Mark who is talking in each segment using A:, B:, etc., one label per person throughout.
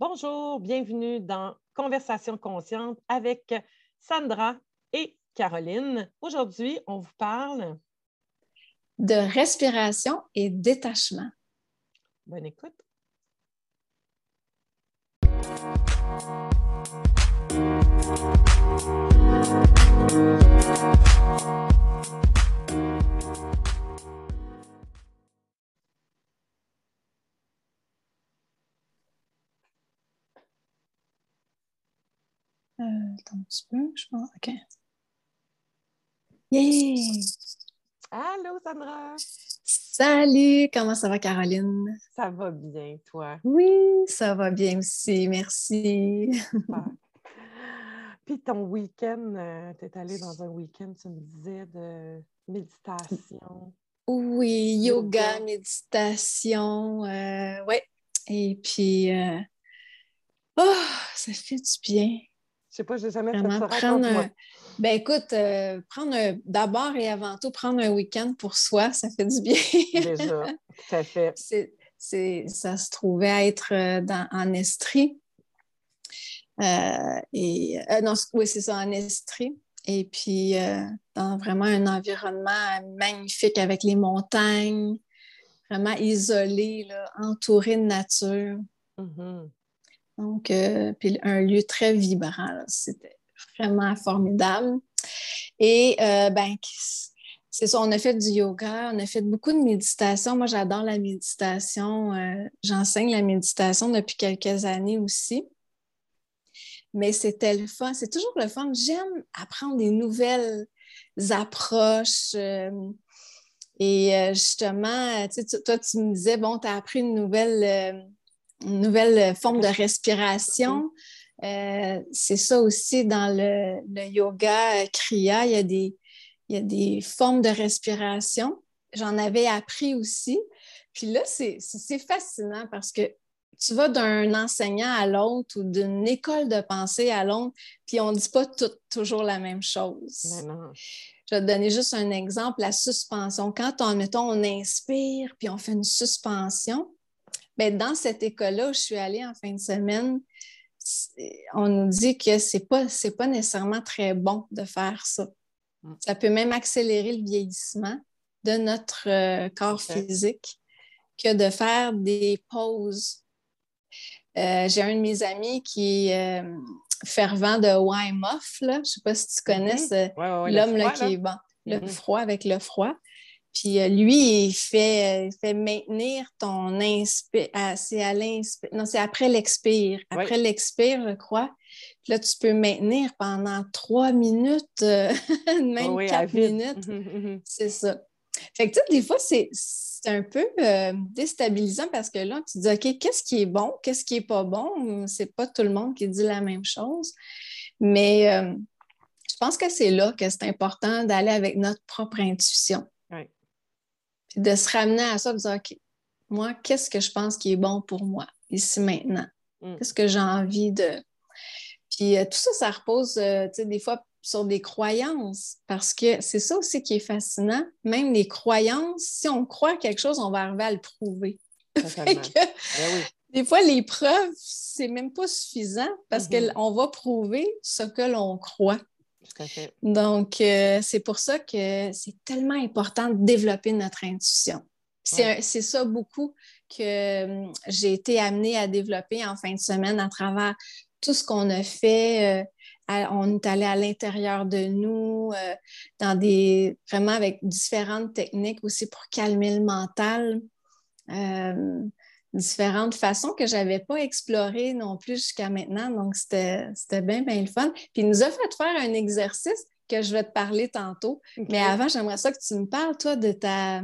A: Bonjour, bienvenue dans Conversation consciente avec Sandra et Caroline. Aujourd'hui, on vous parle
B: de respiration et détachement.
A: Bonne écoute.
B: Euh, attends un petit peu, je pense. OK. Yeah!
A: Allô, Sandra!
B: Salut! Comment ça va, Caroline?
A: Ça va bien, toi?
B: Oui, ça va bien aussi. Merci.
A: Puis ton week-end, euh, tu es allée dans un week-end, tu me disais, de méditation.
B: Oui, yoga, méditation. Euh, oui. Et puis, euh, oh, ça fait du bien.
A: Je sais pas, j'ai jamais fait ça.
B: Prendre Ben écoute, euh, prendre d'abord et avant tout, prendre un week-end pour soi, ça fait du bien.
A: Déjà, tout à fait.
B: ça se trouvait être euh, dans, en Estrie. Euh, et, non, oui, c'est ça, en Estrie. Et puis, dans vraiment un environnement magnifique avec les montagnes, vraiment isolé, là, entouré de nature. Mm-hmm. Donc, euh, puis un lieu très vibrant. C'était vraiment formidable. Et euh, ben, c'est ça, on a fait du yoga, on a fait beaucoup de méditation. Moi, j'adore la méditation. Euh, j'enseigne la méditation depuis quelques années aussi. Mais c'était le fun. C'est toujours le fun. J'aime apprendre des nouvelles approches. et justement, toi, tu me disais, bon, tu as appris une nouvelle une nouvelle forme de respiration. Euh, c'est ça aussi dans le, yoga Kriya, il y, a des, il y a des formes de respiration. J'en avais appris aussi. Puis là, c'est fascinant parce que tu vas d'un enseignant à l'autre ou d'une école de pensée à l'autre, puis on ne dit pas toujours la même chose. Je vais te donner juste un exemple, la suspension. Quand on, mettons, on inspire, puis on fait une suspension, ben, dans cette école-là où je suis allée en fin de semaine, on nous dit que ce n'est pas, pas nécessairement très bon de faire ça. Mm. Ça peut même accélérer le vieillissement de notre euh, corps physique que de faire des pauses. Euh, j'ai un de mes amis qui est euh, fervent de Wim Hof, je ne sais pas si tu connais
A: mm-hmm.
B: l'homme qui est bon, le mm-hmm. froid avec le froid. Puis euh, lui, il fait, fait maintenir ton inspire. C'est à l'inspire. Non, c'est après l'expire. Après l'expire, je crois. Puis là, tu peux maintenir pendant trois minutes, euh, même quatre minutes. Mhm, mhm. C'est ça. Fait que, tu sais, des fois, c'est un peu euh, déstabilisant parce que là, tu te dis, OK, qu'est-ce qui est bon? Qu'est-ce qui n'est pas bon? C'est pas tout le monde qui dit la même chose. Mais je pense que c'est là que c'est important d'aller avec notre propre intuition de se ramener à ça, de dire, OK, moi, qu'est-ce que je pense qui est bon pour moi, ici, maintenant? Mm. Qu'est-ce que j'ai envie de. Puis euh, tout ça, ça repose, euh, tu sais, des fois sur des croyances, parce que c'est ça aussi qui est fascinant. Même les croyances, si on croit quelque chose, on va arriver à le prouver. Ben des fois, les preuves, c'est même pas suffisant parce mm-hmm. qu'on va prouver ce que l'on croit. Donc, euh, c'est pour ça que c'est tellement important de développer notre intuition. C'est ça beaucoup que euh, j'ai été amenée à développer en fin de semaine à travers tout ce qu'on a fait. Euh, on est allé à l'intérieur de nous, dans des vraiment avec différentes techniques aussi pour calmer le mental différentes façons que je n'avais pas explorées non plus jusqu'à maintenant. Donc, c'était bien, bien le fun. Puis, il nous a fait faire un exercice que je vais te parler tantôt. Mais avant, j'aimerais ça que tu me parles, toi, de, ta,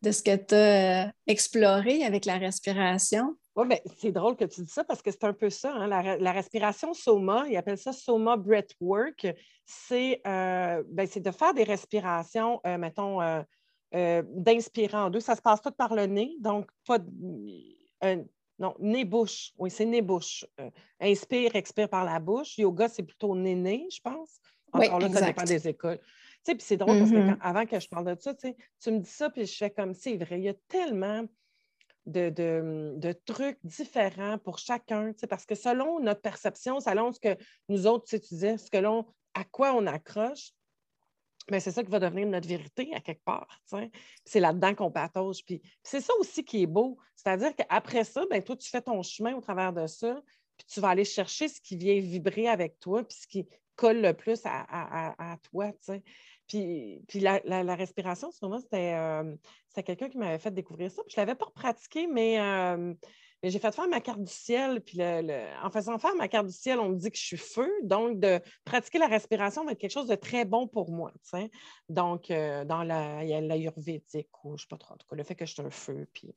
B: de ce que tu as euh, exploré avec la respiration.
A: Oui, mais c'est drôle que tu dis ça parce que c'est un peu ça. Hein, la, respiration Soma, ils appellent ça Soma Breathwork. C'est euh, ben, de faire des respirations, euh, mettons, d'inspirer en deux. Ça se passe tout par le nez, donc pas non, nez-bouche. Oui, c'est nez-bouche. Euh, inspire, expire par la bouche. Yoga, c'est plutôt nez-nez, je pense.
B: Encore là, ça
A: dépend des écoles. Tu sais, puis c'est drôle parce que mm-hmm. avant que je parle de ça, tu, me dis ça, puis je fais comme c'est vrai. Il y a tellement de, trucs différents pour chacun, parce que selon notre perception, selon ce que nous autres, tu disais, ce que l'on, à quoi on accroche, mais c'est ça qui va devenir notre vérité à quelque part. C'est là-dedans qu'on patauge. Puis, c'est ça aussi qui est beau. C'est-à-dire qu'après ça, ben, toi, tu fais ton chemin au travers de ça, puis tu vas aller chercher ce qui vient vibrer avec toi, puis ce qui colle le plus à, toi. Puis, puis la, respiration, c'était euh, quelqu'un qui m'avait fait découvrir ça. je ne l'avais pas pratiqué, mais euh, j'ai fait faire ma carte du ciel, puis en faisant faire ma carte du ciel, on me dit que je suis feu. Donc, de pratiquer la respiration va être quelque chose de très bon pour moi. Donc, euh, dans la, l'ayurvédique, ou je ne sais pas trop, en tout cas, le fait que je suis un feu, puis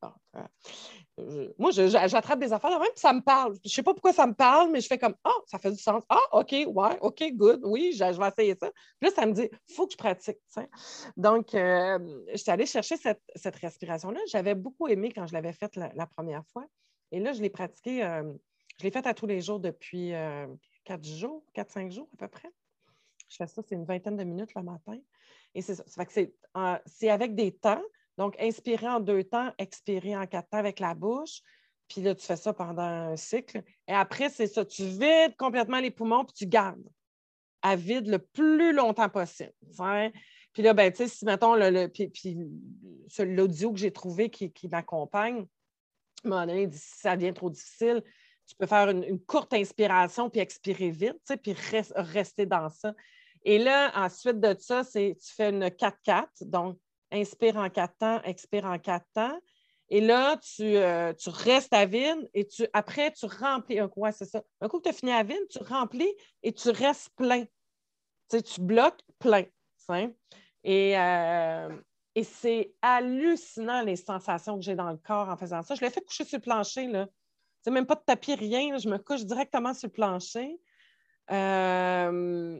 A: euh, moi, j'attrape des affaires de même, puis ça me parle. Je ne sais pas pourquoi ça me parle, mais je fais comme, ah, oh, ça fait du sens. Ah, OK, ouais, OK, good, oui, je, vais essayer ça. Puis là, ça me dit, faut que je pratique. Donc, euh, je suis allée chercher cette, respiration-là. J'avais beaucoup aimé quand je l'avais faite la première fois. Et là, je l'ai pratiqué, euh, je l'ai fait à tous les jours depuis euh, quatre jours, quatre, cinq jours à peu près. Je fais ça, c'est une vingtaine de minutes le matin. Et c'est ça. c'est avec des temps. Donc, inspirer en deux temps, expirer en quatre temps avec la bouche. Puis là, tu fais ça pendant un cycle. Et après, c'est ça. Tu vides complètement les poumons, puis tu gardes à vide le plus longtemps possible. Puis là, ben, tu sais, si, mettons, l'audio que j'ai trouvé qui m'accompagne, si ça devient trop difficile, tu peux faire une, courte inspiration puis expirer vite, puis rester dans ça. Et là, ensuite de ça, c'est tu fais une 4-4, donc inspire en quatre temps, expire en quatre temps. Et là, tu, euh, restes à vide et tu, après, tu remplis un coup. c'est ça. Un coup que tu as fini à vide, tu remplis et tu restes plein. Tu, tu bloques plein. Et, euh, et c'est hallucinant les sensations que j'ai dans le corps en faisant ça. Je l'ai fait coucher sur le plancher. Là. C'est même pas de tapis, rien. Je me couche directement sur le plancher. Euh,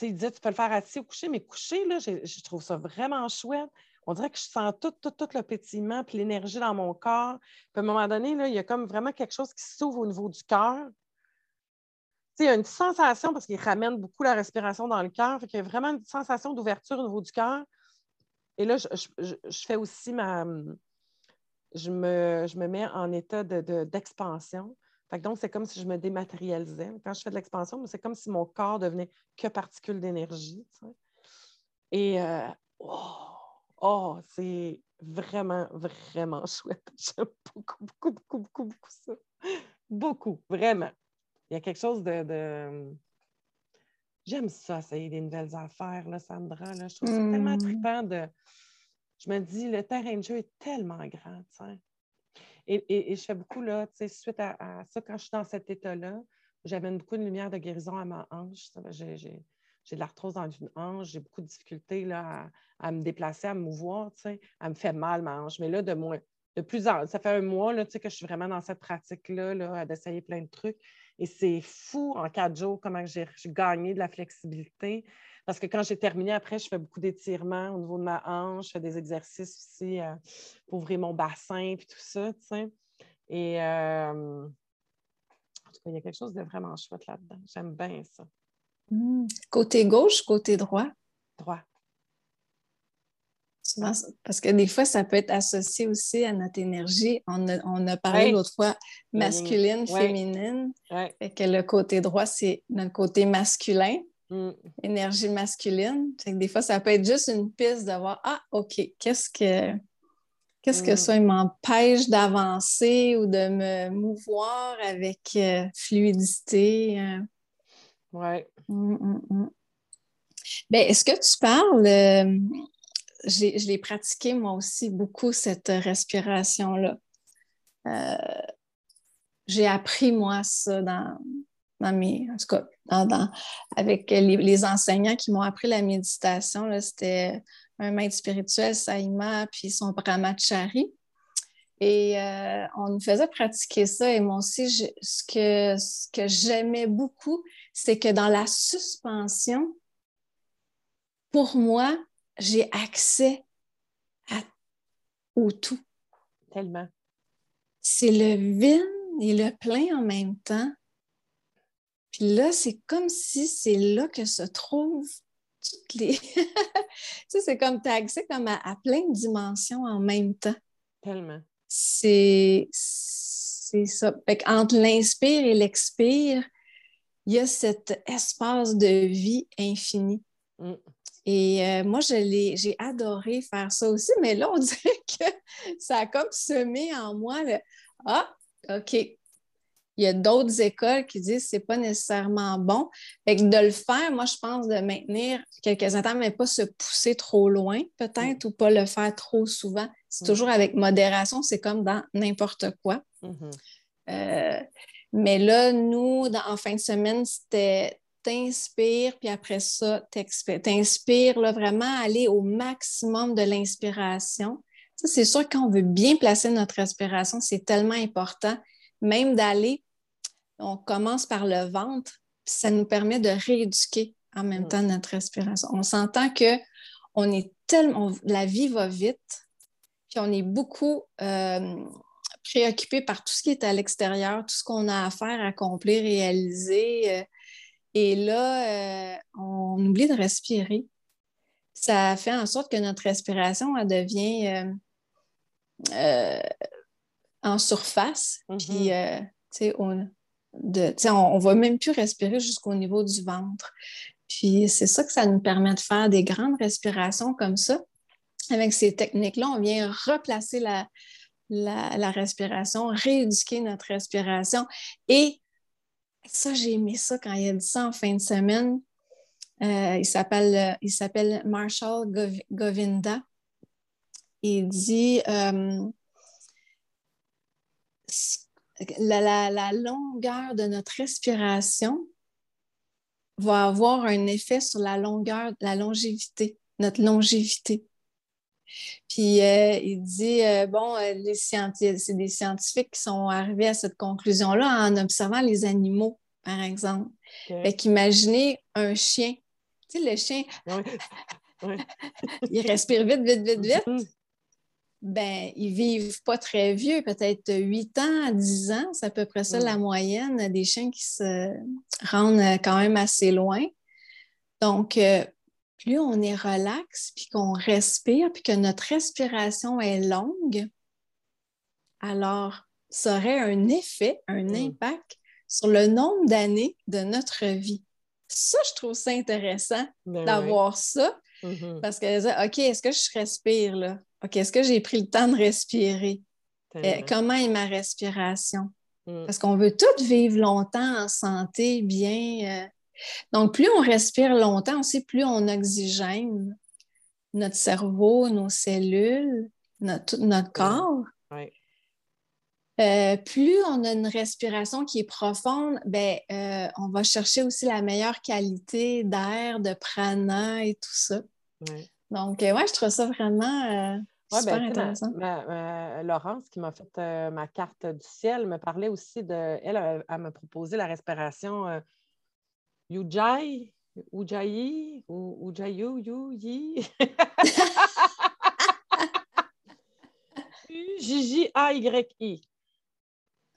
A: il disait tu peux le faire assis ou coucher, mais coucher, là, je trouve ça vraiment chouette. On dirait que je sens tout, tout, tout le pétillement puis l'énergie dans mon corps. Puis à un moment donné, là, il y a comme vraiment quelque chose qui s'ouvre au niveau du cœur. Il y a une sensation, parce qu'il ramène beaucoup la respiration dans le cœur, il y a vraiment une sensation d'ouverture au niveau du cœur. Et là, je, fais aussi ma. Je me, je me mets en état d'expansion. De, donc, c'est comme si je me dématérialisais. Quand je fais de l'expansion, c'est comme si mon corps devenait que particules d'énergie. Et euh, oh, oh, c'est vraiment, vraiment chouette. J'aime beaucoup, beaucoup, beaucoup, beaucoup, beaucoup ça. Beaucoup, vraiment. Il y a quelque chose de J'aime ça, essayer des nouvelles affaires, là, Sandra. Là. Je trouve ça tellement mmh. trippant de. Je me dis, le terrain de jeu est tellement grand, et, et, je fais beaucoup, là, suite à, ça, quand je suis dans cet état-là, j'amène beaucoup de lumière de guérison à ma hanche. J'ai, de l'arthrose dans une hanche, j'ai beaucoup de difficultés là, à, me déplacer, à me mouvoir, elle me fait mal, ma hanche. Mais là, de moins, de plus en ça fait un mois là, que je suis vraiment dans cette pratique-là, là, d'essayer plein de trucs. Et c'est fou en quatre jours comment j'ai gagné de la flexibilité. Parce que quand j'ai terminé, après, je fais beaucoup d'étirements au niveau de ma hanche, je fais des exercices aussi euh, pour ouvrir mon bassin et tout ça. Et euh, en tout cas, il y a quelque chose de vraiment chouette là-dedans. J'aime bien ça.
B: Mmh. Côté gauche, côté droit?
A: Droit
B: parce que des fois, ça peut être associé aussi à notre énergie. On a, parlé l'autre fois masculine, féminine. que le côté droit, c'est notre côté masculin, mm. énergie masculine. des fois, ça peut être juste une piste de voir Ah, OK, qu'est-ce que. Qu'est-ce que mm. ça m'empêche d'avancer ou de me mouvoir avec euh, fluidité? Hein?
A: Oui.
B: Mm, ben, est-ce que tu parles, euh, je l'ai pratiqué moi aussi beaucoup, cette respiration-là. Euh, j'ai appris moi ça dans, dans mes, en tout cas, avec les, enseignants qui m'ont appris la méditation. C'était un maître spirituel, Saïma, puis son Brahmachari. Et euh, on nous faisait pratiquer ça. Et moi aussi, ce que, ce que j'aimais beaucoup, c'est que dans la suspension, pour moi, j'ai accès à, au tout.
A: Tellement.
B: C'est le vide et le plein en même temps. Puis là, c'est comme si c'est là que se trouvent toutes les. tu sais, c'est comme tu as accès comme à, plein de dimensions en même temps.
A: Tellement.
B: c'est ça. entre l'inspire et l'expire, il y a cet espace de vie infini. Mm. Et euh, moi, j'ai adoré faire ça aussi, mais là, on dirait que ça a comme semé en moi le Ah, OK. Il y a d'autres écoles qui disent que ce n'est pas nécessairement bon. Fait que de le faire, moi, je pense de maintenir quelques instants, mais pas se pousser trop loin, peut-être, mm. ou pas le faire trop souvent. C'est mm. toujours avec modération, c'est comme dans n'importe quoi. Mm-hmm. Euh, mais là, nous, en fin de semaine, c'était t'inspires, puis après ça. T'inspires, vraiment aller au maximum de l'inspiration. Ça, c'est sûr, quand on veut bien placer notre respiration, c'est tellement important, même d'aller, on commence par le ventre, puis ça nous permet de rééduquer en même mm. temps notre respiration. On s'entend que on est tellement, la vie va vite, puis on est beaucoup euh, préoccupé par tout ce qui est à l'extérieur, tout ce qu'on a à faire, accomplir, réaliser. Euh, et là, euh, on oublie de respirer. Ça fait en sorte que notre respiration elle devient euh, en surface. Mm-hmm. Puis, on ne va même plus respirer jusqu'au niveau du ventre. Puis, c'est ça que ça nous permet de faire des grandes respirations comme ça. Avec ces techniques-là, on vient replacer la, la, respiration, rééduquer notre respiration. Et ça, j'ai aimé ça quand il a dit ça en fin de semaine. Euh, il s'appelle Marshall Govinda. Il dit euh, la, longueur de notre respiration va avoir un effet sur la longueur, la longévité, notre longévité. Puis euh, il dit, euh, bon, euh, c'est des scientifiques qui sont arrivés à cette conclusion-là en observant les animaux, par exemple. Fait qu'imaginez un chien. Tu sais, le chien, il respire vite, vite, vite, vite. Mm-hmm. Ben, ils vivent pas très vieux, peut-être 8 ans à 10 ans, c'est à peu près ça la moyenne des chiens qui se rendent quand même assez loin. Donc, plus on est relax, puis qu'on respire, puis que notre respiration est longue, alors ça aurait un effet, un mm. impact sur le nombre d'années de notre vie. Ça, je trouve ça intéressant ben d'avoir ça, mm-hmm. parce que, OK, est-ce que je respire là? OK, est-ce que j'ai pris le temps de respirer? Euh, comment est ma respiration? Mm. Parce qu'on veut tous vivre longtemps en santé, bien. Euh, donc, plus on respire longtemps aussi, plus on oxygène notre cerveau, nos cellules, notre, notre corps. Euh, plus on a une respiration qui est profonde, ben, euh, on va chercher aussi la meilleure qualité d'air, de prana et tout ça. Donc, euh, ouais, je trouve ça vraiment super ben, intéressant.
A: Laurence, qui m'a fait ma carte du ciel, me parlait aussi de. Elle, elle, m'a proposé la respiration Ujjayi, Ujjayi, Ujjayu, Yuyi. U-J-J-A-Y-I.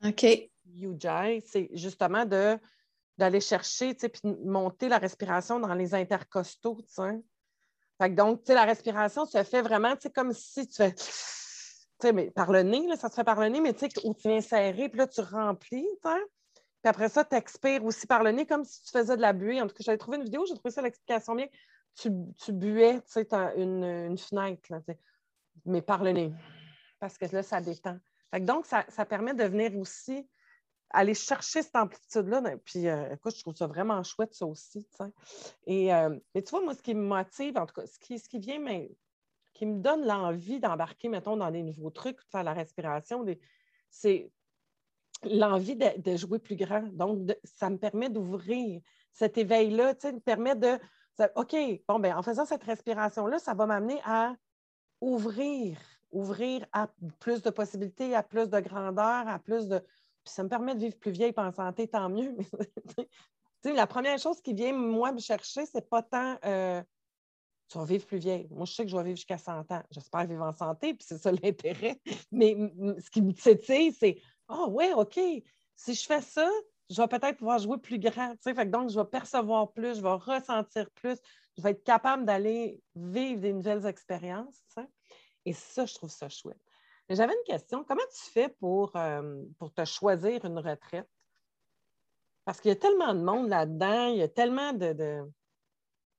B: OK.
A: Ujjayi, c'est justement de d'aller chercher, puis monter la respiration dans les intercostaux, Fait donc, tu sais, la respiration se fait vraiment, tu comme si tu fais, mais par le nez, là, ça se fait par le nez, mais tu sais, où tu viens serrer, puis là, tu remplis, tu puis après ça, tu expires aussi par le nez comme si tu faisais de la buée. En tout cas, j'avais trouvé une vidéo, j'ai trouvé ça l'explication bien. Tu, tu buais, tu sais, une, une, fenêtre, mais par le nez. Parce que là, ça détend. donc, ça, permet de venir aussi aller chercher cette amplitude-là. Puis, euh, écoute, je trouve ça vraiment chouette, ça aussi. Et, euh, mais tu vois, moi, ce qui me motive, en tout cas, ce qui, ce qui vient, mais, qui me donne l'envie d'embarquer, mettons, dans des nouveaux trucs, de faire la respiration, c'est l'envie de, jouer plus grand. Donc, ça me permet d'ouvrir cet éveil-là, tu sais, me permet de. OK, bon, ben, en faisant cette respiration-là, ça va m'amener à ouvrir, ouvrir à plus de possibilités, à plus de grandeur, à plus de. Puis ça me permet de vivre plus vieille et en santé, tant mieux. sais, la première chose qui vient, moi, me chercher, c'est pas tant euh, tu vas vivre plus vieille. Moi, je sais que je vais vivre jusqu'à 100 ans. J'espère vivre en santé, puis c'est ça l'intérêt. Mais ce qui me titille, c'est ah ouais, OK. Si je fais ça, je vais peut-être pouvoir jouer plus grand. Donc, je vais percevoir plus, je vais ressentir plus, je vais être capable d'aller vivre des nouvelles expériences. Et ça, je trouve ça chouette. J'avais une question. Comment tu fais pour, euh, pour te choisir une retraite? Parce qu'il y a tellement de monde là-dedans, il y a tellement de.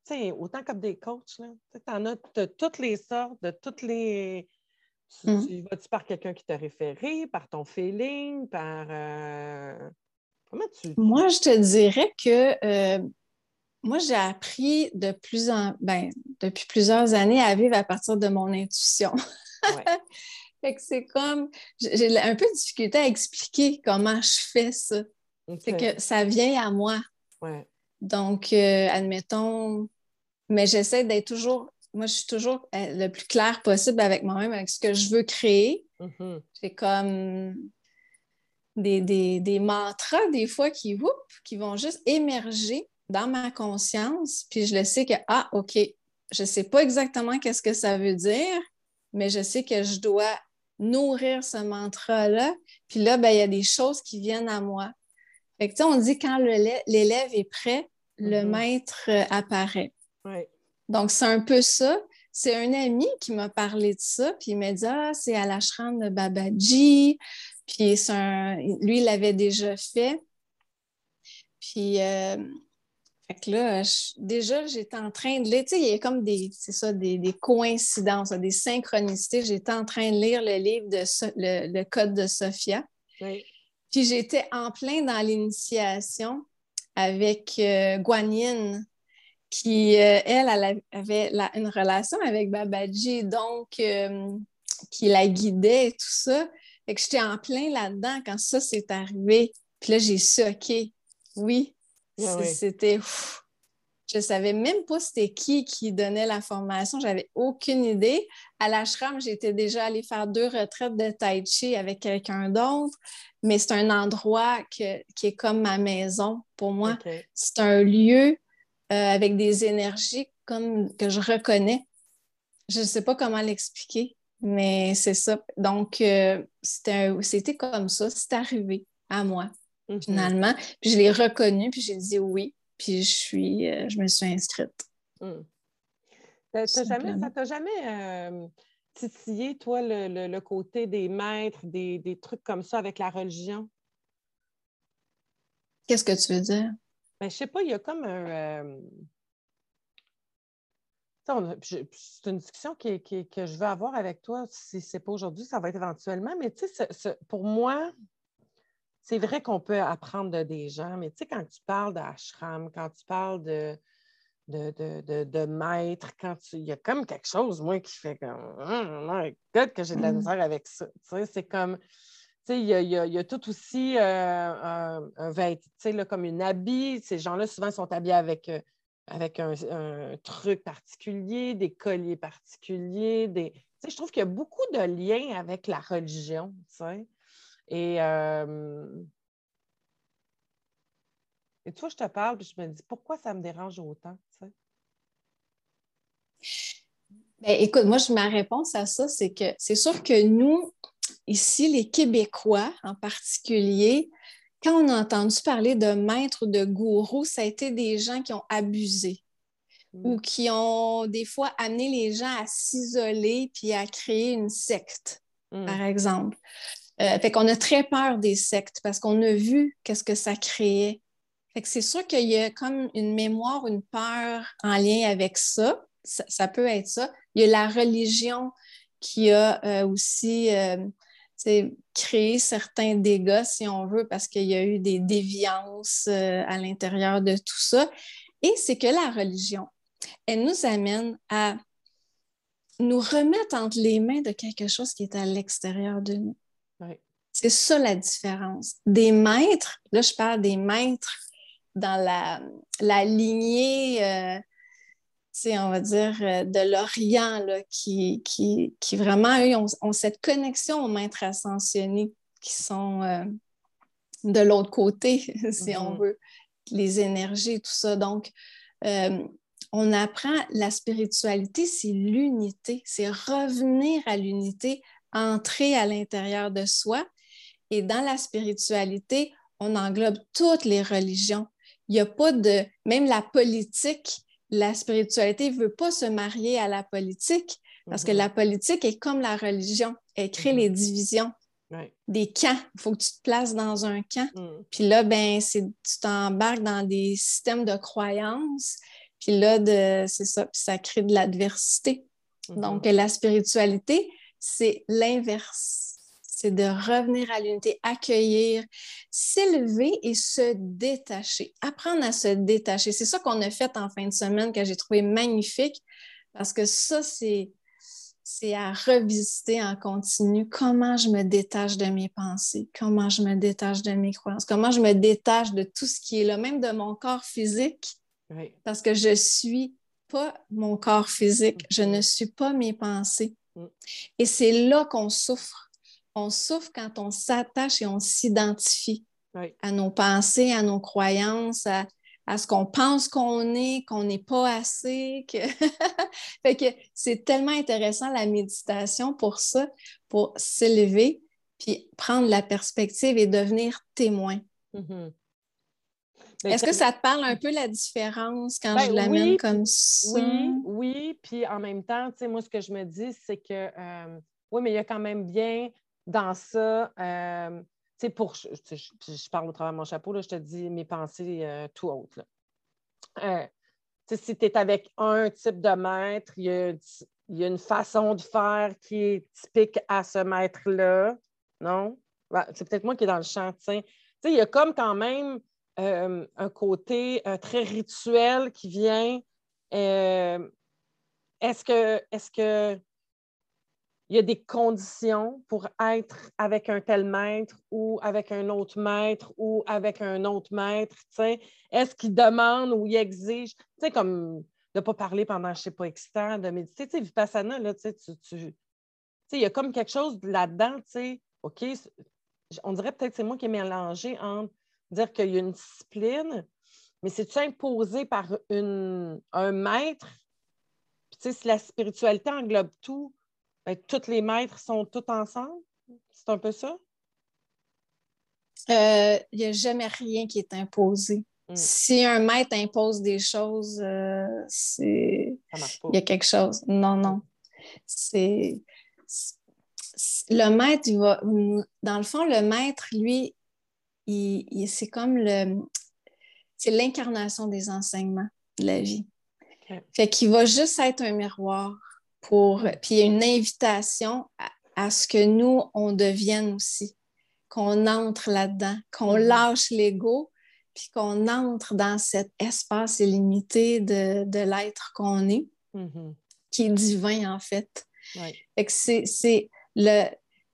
A: Tu sais, autant comme des coachs, tu en as de toutes les sortes, de toutes les. Tu, mm. vas-tu par quelqu'un qui t'a référé, par ton feeling, par. Euh, comment tu.
B: Moi, je te dirais que. Euh, moi, j'ai appris de plus en, ben, depuis plusieurs années à vivre à partir de mon intuition. fait que c'est comme, j'ai un peu de difficulté à expliquer comment je fais ça. C'est que ça vient à moi. Donc, euh, admettons, mais j'essaie d'être toujours, moi, je suis toujours euh, le plus clair possible avec moi-même, avec ce que je veux créer. Mm-hmm. C'est comme des, des, mantras, des fois, qui, qui vont juste émerger dans ma conscience, puis je le sais que, ah, OK, je ne sais pas exactement qu'est-ce que ça veut dire, mais je sais que je dois nourrir ce mantra-là. Puis là, ben, il y a des choses qui viennent à moi. Fait que, on dit quand l'élève est prêt, le mm-hmm. maître apparaît. Donc, c'est un peu ça. C'est un ami qui m'a parlé de ça, puis il m'a dit Ah, c'est à l'ashram de Babaji. Puis lui, il l'avait déjà fait. Puis euh, fait que là, déjà, j'étais en train de lire, tu sais, il y a comme des, c'est ça, des, coïncidences, des synchronicités. J'étais en train de lire le livre de le, Code de Sophia. Puis j'étais en plein dans l'initiation avec euh, Guanyin, qui, euh, elle, elle, avait une relation avec Babaji, donc euh, qui la guidait et tout ça. Fait que j'étais en plein là-dedans quand ça s'est arrivé. Puis là, j'ai su, OK, oui, c'était. Je savais même pas c'était qui qui donnait la formation. J'avais aucune idée. À l'ashram, j'étais déjà allée faire deux retraites de tai chi avec quelqu'un d'autre, mais c'est un endroit qui est comme ma maison pour moi. C'est un lieu avec des énergies comme que je reconnais. Je ne sais pas comment l'expliquer, mais c'est ça. Donc, euh, c'était comme ça. C'est arrivé à moi. Mm-hmm. finalement. Puis je l'ai reconnu, puis j'ai dit oui, puis je, suis, euh, je me suis inscrite.
A: Mm. jamais, ça t'a jamais euh, titillé, toi, le, côté des maîtres, des, trucs comme ça avec la religion?
B: Qu'est-ce que tu veux dire?
A: Ben, je sais pas, il y a comme un. Euh, c'est une discussion que je veux avoir avec toi. Si ce n'est pas aujourd'hui, ça va être éventuellement. Mais tu sais, pour moi, c'est vrai qu'on peut apprendre de des gens, mais tu sais, quand tu parles d'ashram, quand tu parles de, de, maître, quand tu. Il y a comme quelque chose, moi, qui fait comme oh my God, que j'ai de la mmh. misère avec ça. Tu sais, c'est comme. Il y a, tout aussi euh, un, vêtement, comme une habit. Ces gens-là, souvent, sont habillés avec, euh, avec un, truc particulier, des colliers particuliers. Des... Je trouve qu'il y a beaucoup de liens avec la religion. Et, euh, et toi, je te parle, puis je me dis, pourquoi ça me dérange autant?
B: Ben, écoute, moi, ma réponse à ça, c'est que c'est sûr que nous, ici, les Québécois en particulier, quand on a entendu parler de maîtres, de gourous, ça a été des gens qui ont abusé ou mmh. qui ont des fois amené les gens à s'isoler puis à créer une secte, mmh. par exemple. Euh, fait qu'on a très peur des sectes parce qu'on a vu qu'est-ce que ça créait. Fait que c'est sûr qu'il y a comme une mémoire, une peur en lien avec ça. Ça, peut être ça. Il y a la religion qui a euh, aussi euh, créé certains dégâts, si on veut, parce qu'il y a eu des déviances à l'intérieur de tout ça. Et c'est que la religion, elle nous amène à nous remettre entre les mains de quelque chose qui est à l'extérieur de nous. C'est ça la différence. Des maîtres, là je parle des maîtres dans la, la lignée, euh, on va dire, euh, de l'Orient, qui, qui, qui, vraiment, eux, ont, cette connexion aux maîtres ascensionnés qui sont euh, de l'autre côté, si on mm-hmm. veut, les énergies, tout ça. Donc, on apprend la spiritualité, c'est l'unité, c'est revenir à l'unité entrer à l'intérieur de soi. Et dans la spiritualité, on englobe toutes les religions. Il n'y a pas de, même la politique, la spiritualité ne veut pas se marier à la politique Parce que la politique est comme la religion. Elle crée les divisions. Des camps. Il faut que tu te places dans un camp.
A: Mm.
B: Puis là, ben, tu t'embarques dans des systèmes de croyances. Puis là, c'est ça. Puis ça crée de l'adversité.
A: Mhm.
B: Donc, la spiritualité, c'est l'inverse. C'est de revenir à l'unité, accueillir, s'élever et se détacher. Apprendre à se détacher. C'est ça qu'on a fait en fin de semaine que j'ai trouvé magnifique parce que ça, c'est c'est à revisiter en continu comment je me détache de mes pensées, comment je me détache de mes croyances, comment je me détache de tout ce qui est là, même de mon corps physique, parce que je suis pas mon corps physique, je ne suis pas mes pensées.
A: Mm.
B: Et c'est là qu'on souffre. On souffre quand on s'attache et on s'identifie à nos pensées, à nos croyances, à, à ce qu'on pense qu'on est, qu'on n'est pas assez. Que... fait que c'est tellement intéressant la méditation pour ça, pour s'élever, puis prendre la perspective et devenir témoin.
A: Mm-hmm.
B: Est-ce que ça te parle un peu la différence quand
A: ben
B: je l'amène comme ça?
A: Oui, oui. Puis en même temps, moi, ce que je me dis, c'est que euh, oui, mais il y a quand même bien dans ça. Euh, tu sais, pour. Je, parle au travers de mon chapeau, là, je te dis mes pensées euh, tout autres. Euh, si tu es avec un type de maître, il y, a, une façon de faire qui est typique à ce maître-là. Non? c'est peut-être moi qui est dans le champ. Il y a comme quand même euh, un côté très rituel qui vient. est-ce que, est-ce que il y a des conditions pour être avec un tel maître ou avec un autre maître ou avec un autre maître. Est-ce qu'il demande ou il exige, comme de ne pas parler pendant, je ne sais pas, excitant, de méditer. Tu Vipassana, là, tu, il y a comme quelque chose là-dedans, OK, on dirait peut-être que c'est moi qui ai mélangé entre dire qu'il y a une discipline, mais c'est-tu imposé par une, un maître? Si la spiritualité englobe tout, ben, tous les maîtres sont tous ensemble? C'est un peu ça?
B: Euh, il n'y a jamais rien qui est imposé.
A: Hmm.
B: Si un maître impose des choses, euh, c'est.
A: Il
B: y a quelque chose. Non, non. C'est. Le maître, il va. Dans le fond, le maître, lui, il, c'est comme le. C'est l'incarnation des enseignements de la vie. Fait qu'il va juste être un miroir pour. Puis il y a une invitation à, ce que nous, on devienne aussi, qu'on entre là-dedans, qu'on mm-hmm. lâche l'ego, puis qu'on entre dans cet espace illimité de, de l'être qu'on est,
A: mm-hmm.
B: qui est divin en fait.
A: Fait
B: que c'est le.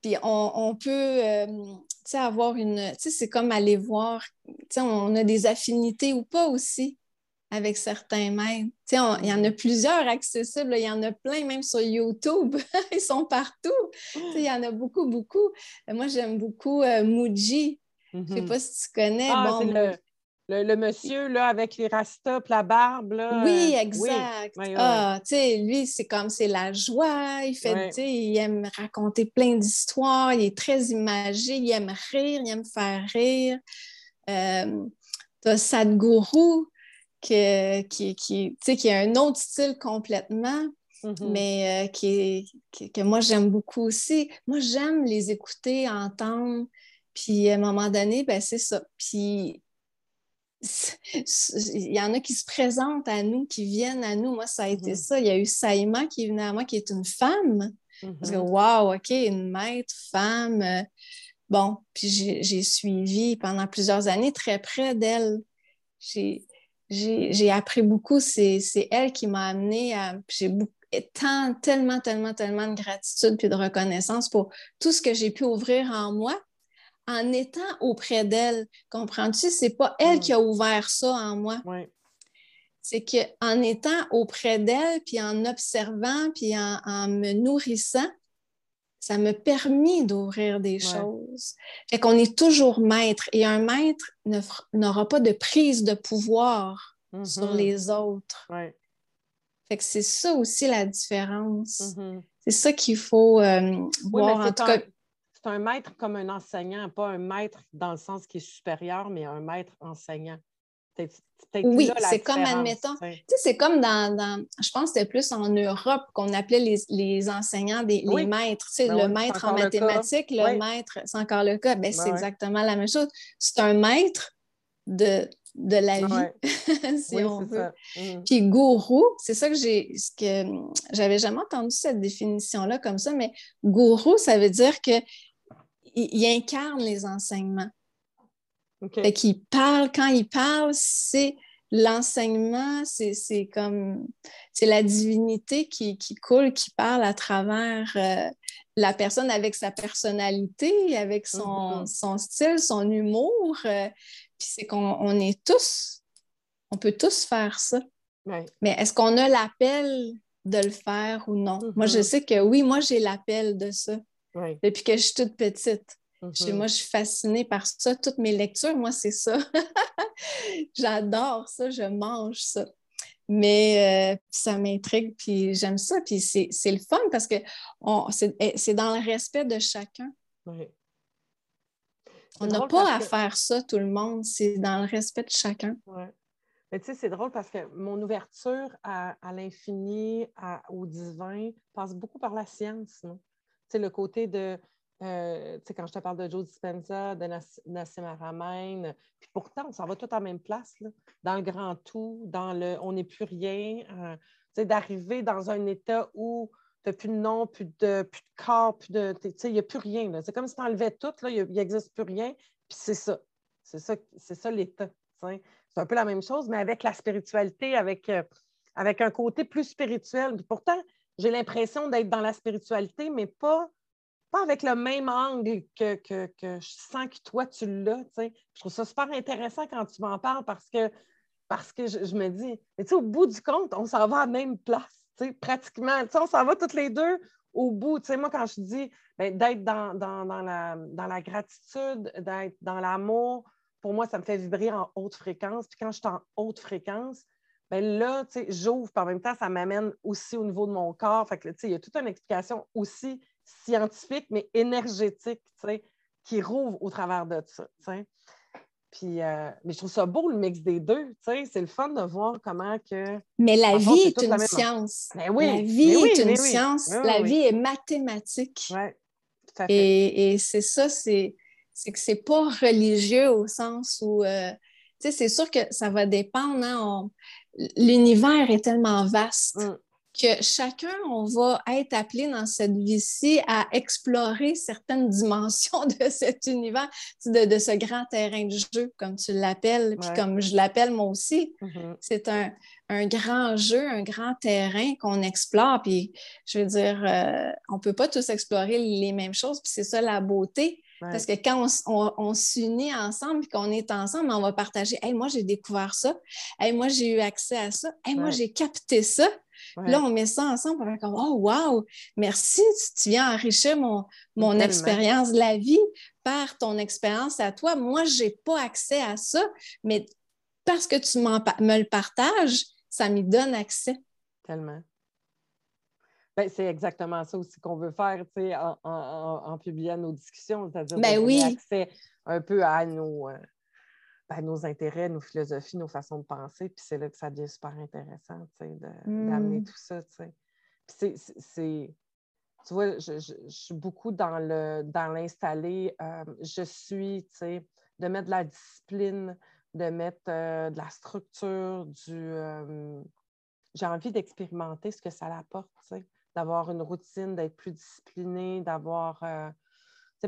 B: Puis on, on peut euh, avoir une. Tu sais, c'est comme aller voir. Tu sais, on a des affinités ou pas aussi avec certains maîtres. Il y en a plusieurs accessibles, il y en a plein même sur YouTube, ils sont partout. Il y en a beaucoup, beaucoup. Moi, j'aime beaucoup euh, Muji. Je ne sais
A: mm-hmm.
B: pas si tu connais.
A: Ah, c'est le, monsieur là, avec les rastas, la barbe. Là.
B: Oui, exact. Ah, lui, c'est comme c'est la joie. Il, fait, il aime raconter plein d'histoires. Il est très imagé. Il aime rire. Il aime faire rire. Euh, tu as Sadhguru, qui, qui, qui a un autre style complètement,
A: mm-hmm.
B: mais euh, qui, que moi j'aime beaucoup aussi. Moi, j'aime les écouter, entendre, puis à un moment donné, ben, c'est ça. Puis il y en a qui se présentent à nous, qui viennent à nous. Moi, ça a été
A: mm-hmm.
B: ça. Il y a eu Saïma qui venait à moi, qui est une femme. Parce que,
A: mm-hmm.
B: wow, OK, une maître, femme. Euh, bon, puis j'ai suivi pendant plusieurs années très près d'elle. J'ai j'ai appris beaucoup. C'est elle qui m'a amené à. J'ai tant, tellement, tellement, tellement de gratitude puis de reconnaissance pour tout ce que j'ai pu ouvrir en moi en étant auprès d'elle. Comprends-tu? C'est pas elle qui a ouvert ça en moi. C'est qu'en étant auprès d'elle, puis en observant, puis en, me nourrissant, ça m'a permis d'ouvrir des choses. Fait qu'on est toujours maître et un maître n'aura pas de prise de pouvoir sur
A: mm-hmm.
B: les autres. Fait que c'est ça aussi la différence.
A: Mm-hmm.
B: C'est ça qu'il faut euh, voir. En tout cas,
A: c'est un maître comme un enseignant, pas un maître dans le sens qui est supérieur, mais un maître enseignant.
B: Oui, c'est comme, admettons, tu sais, c'est comme dans, je pense que c'était plus en Europe qu'on appelait les, les enseignants des les maîtres, tu sais, ben le maître en mathématiques, le, maître, c'est encore le cas, ben, c'est exactement la même chose. C'est un maître de, de la vie, si on veut. Mmh. Puis gourou, c'est ça que j'ai, ce que j'avais jamais entendu cette définition-là comme ça, mais gourou, ça veut dire que il incarne les enseignements. Fait parle, quand il parle, c'est l'enseignement, c'est comme, c'est la divinité qui, coule, qui parle à travers euh, la personne avec sa personnalité, avec son, mm-hmm. style, son humour. Euh, puis c'est qu'on est tous, on peut tous faire ça. Mais est-ce qu'on a l'appel de le faire ou non? Moi, je mm-hmm. sais que oui, moi, j'ai l'appel de ça. Depuis que je suis toute petite. Mm-hmm. Moi, je suis fascinée par ça. Toutes mes lectures, moi, c'est ça. J'adore ça, je mange ça. Mais euh, ça m'intrigue, puis j'aime ça. Puis c'est le fun parce que eh, c'est dans le respect de chacun. On n'a pas à faire ça, tout le monde. C'est dans le respect de chacun.
A: Mais tu sais, c'est drôle parce que mon ouverture à, l'infini, au divin, passe beaucoup par la science. Tu sais, le côté de euh, quand je te parle de Joe Dispenza, de Nassim Aramein, puis pourtant, on s'en va tout en même place, dans le grand tout, dans le on n'est plus rien, euh, d'arriver dans un état où tu n'as plus de nom, plus de, plus de corps, plus de. Il n'y a plus rien. C'est comme si tu enlevais tout, il n'existe plus rien, puis c'est ça. C'est ça, ça l'état. C'est un peu la même chose, mais avec la spiritualité, avec, euh, avec un côté plus spirituel. pourtant, j'ai l'impression d'être dans la spiritualité, mais pas pas avec le même angle que, je sens que toi, tu l'as. Je trouve ça super intéressant quand tu m'en parles parce que, parce que je, me dis, mais au bout du compte, on s'en va à la même place, pratiquement. on s'en va toutes les deux au bout. moi, quand je dis ben, d'être dans, la, dans la gratitude, d'être dans l'amour, pour moi, ça me fait vibrer en haute fréquence. Puis quand je suis en haute fréquence, ben là, j'ouvre, par en même temps, ça m'amène aussi au niveau de mon corps. Fait que, il y a toute une explication aussi scientifique, mais énergétique, qui rouvre au travers de ça. Puis, euh, mais je trouve ça beau, le mix des deux. C'est le fun de voir comment que...
B: Mais la vie est, une science. Ben oui, la vie est une science. la vie est mathématique.
A: Oui,
B: tout à fait. Et, c'est ça, c'est que c'est pas religieux au sens où... Euh, c'est sûr que ça va dépendre. Hein, l'univers est tellement vaste. Mm que chacun, on va être appelé dans cette vie-ci à explorer certaines dimensions de cet univers, de, ce grand terrain de jeu, comme tu l'appelles, puis comme je l'appelle moi aussi. Mm-hmm. C'est un, grand jeu, un grand terrain qu'on explore. Puis, je veux dire, euh, on ne peut pas tous explorer les mêmes choses, puis c'est ça la beauté. Parce que quand on, s'unit ensemble et qu'on est ensemble, on va partager Hey, moi, j'ai découvert ça. Hey, moi, j'ai eu accès à ça. Hey, moi, j'ai capté ça. Là, on met ça ensemble, on va comme Oh, wow, merci, tu, viens enrichir mon, mon expérience de la vie par ton expérience à toi. Moi, je n'ai pas accès à ça, mais parce que tu me le partages, ça me donne accès.
A: Tellement. Ben, c'est exactement ça aussi qu'on veut faire en, en, en, publiant nos discussions, c'est-à-dire
B: ben oui.
A: accès un peu à nos, euh, ben, nos intérêts, nos philosophies, nos façons de penser. Puis c'est là que ça devient super intéressant d'amener mm. tout ça. Puis c'est. Tu vois, je, suis beaucoup dans l'installer. Dans euh, je suis, tu sais, de mettre de la discipline, de mettre euh, de la structure, du. Euh, j'ai envie d'expérimenter ce que ça apporte, d'avoir une routine, d'être plus disciplinée, d'avoir.